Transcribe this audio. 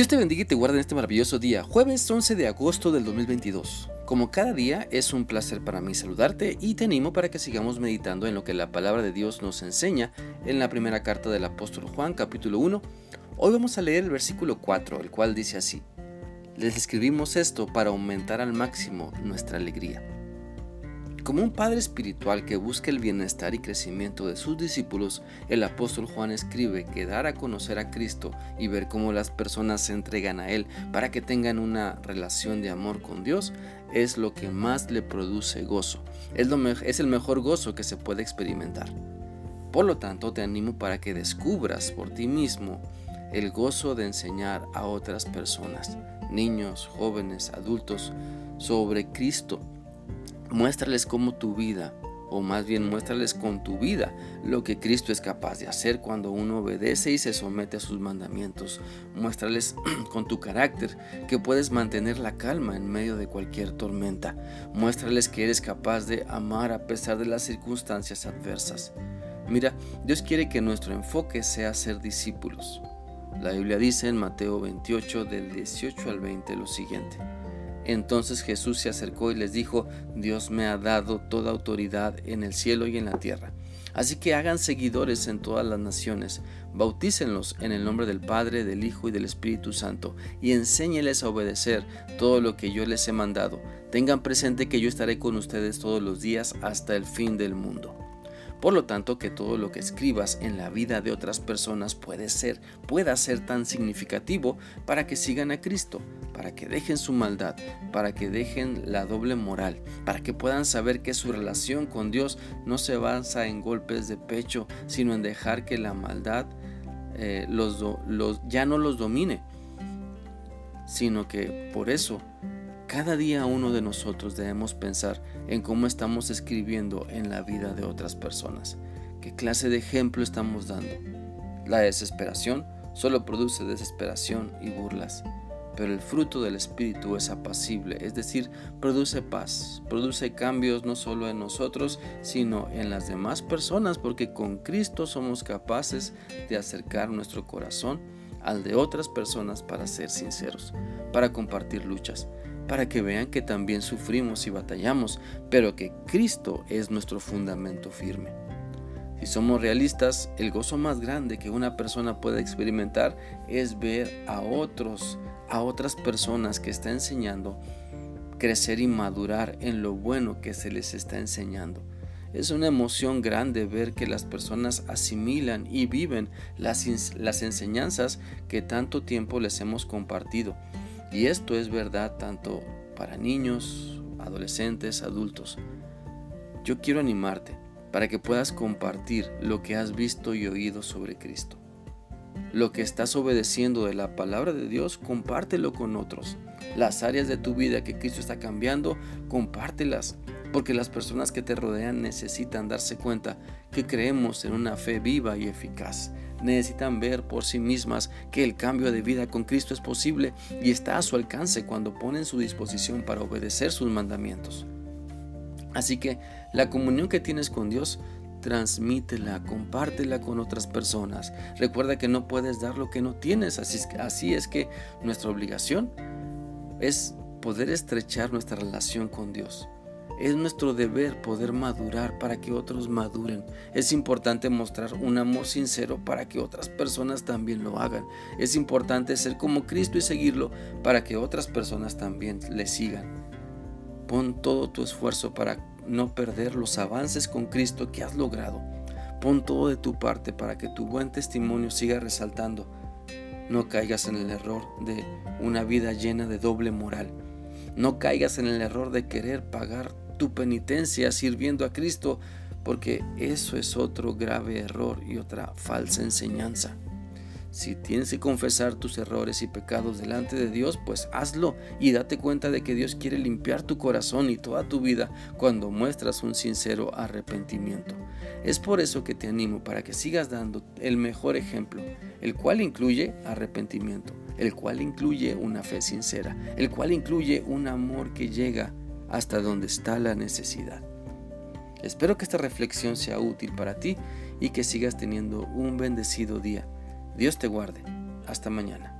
Dios te bendiga y te guarde en este maravilloso día, jueves 11 de agosto del 2022. Como cada día es un placer para mí saludarte y te animo para que sigamos meditando en lo que la palabra de Dios nos enseña en la primera carta del apóstol Juan capítulo 1. Hoy vamos a leer el versículo 4, el cual dice así. Les escribimos esto para aumentar al máximo nuestra alegría. Como un padre espiritual que busca el bienestar y crecimiento de sus discípulos, el apóstol Juan escribe que dar a conocer a Cristo y ver cómo las personas se entregan a Él para que tengan una relación de amor con Dios es lo que más le produce gozo. Es, es el mejor gozo que se puede experimentar. Por lo tanto, te animo para que descubras por ti mismo el gozo de enseñar a otras personas, niños, jóvenes, adultos, sobre Cristo Muéstrales cómo tu vida, o más bien muéstrales con tu vida, lo que Cristo es capaz de hacer cuando uno obedece y se somete a sus mandamientos. Muéstrales con tu carácter que puedes mantener la calma en medio de cualquier tormenta. Muéstrales que eres capaz de amar a pesar de las circunstancias adversas. Mira, Dios quiere que nuestro enfoque sea ser discípulos. La Biblia dice en Mateo 28 del 18 al 20 lo siguiente. Entonces Jesús se acercó y les dijo, Dios me ha dado toda autoridad en el cielo y en la tierra. Así que hagan seguidores en todas las naciones, bautícenlos en el nombre del Padre, del Hijo y del Espíritu Santo, y enséñeles a obedecer todo lo que yo les he mandado. Tengan presente que yo estaré con ustedes todos los días hasta el fin del mundo. Por lo tanto, que todo lo que escribas en la vida de otras personas puede ser, pueda ser tan significativo para que sigan a Cristo, para que dejen su maldad, para que dejen la doble moral, para que puedan saber que su relación con Dios no se basa en golpes de pecho, sino en dejar que la maldad eh, los, ya no los domine, sino que por eso cada día uno de nosotros debemos pensar en cómo estamos escribiendo en la vida de otras personas. ¿Qué clase de ejemplo estamos dando? La desesperación solo produce desesperación y burlas, pero el fruto del Espíritu es apacible, es decir, produce paz, produce cambios no solo en nosotros, sino en las demás personas, porque con Cristo somos capaces de acercar nuestro corazón al de otras personas para ser sinceros, para compartir luchas, para que vean que también sufrimos y batallamos, pero que Cristo es nuestro fundamento firme. Si somos realistas, el gozo más grande que una persona puede experimentar es ver a otros, a otras personas que está enseñando, crecer y madurar en lo bueno que se les está enseñando. Es una emoción grande ver que las personas asimilan y viven las, las enseñanzas que tanto tiempo les hemos compartido y esto es verdad tanto para niños, adolescentes, adultos. Yo quiero animarte para que puedas compartir lo que has visto y oído sobre Cristo. Lo que estás obedeciendo de la palabra de Dios, compártelo con otros. Las áreas de tu vida que Cristo está cambiando, compártelas, porque las personas que te rodean necesitan darse cuenta que creemos en una fe viva y eficaz necesitan ver por sí mismas que el cambio de vida con Cristo es posible y está a su alcance cuando ponen su disposición para obedecer sus mandamientos. Así que la comunión que tienes con Dios, transmítela, compártela con otras personas. Recuerda que no puedes dar lo que no tienes, así es, así es que nuestra obligación es poder estrechar nuestra relación con Dios. Es nuestro deber poder madurar para que otros maduren. Es importante mostrar un amor sincero para que otras personas también lo hagan. Es importante ser como Cristo y seguirlo para que otras personas también le sigan. Pon todo tu esfuerzo para no perder los avances con Cristo que has logrado. Pon todo de tu parte para que tu buen testimonio siga resaltando. No caigas en el error de una vida llena de doble moral. No caigas en el error de querer pagar tu penitencia sirviendo a Cristo, porque eso es otro grave error y otra falsa enseñanza. Si tienes que confesar tus errores y pecados delante de Dios, pues hazlo y date cuenta de que Dios quiere limpiar tu corazón y toda tu vida cuando muestras un sincero arrepentimiento. Es por eso que te animo para que sigas dando el mejor ejemplo, el cual incluye arrepentimiento, el cual incluye una fe sincera, el cual incluye un amor que llega hasta donde está la necesidad. Espero que esta reflexión sea útil para ti y que sigas teniendo un bendecido día. Dios te guarde. Hasta mañana.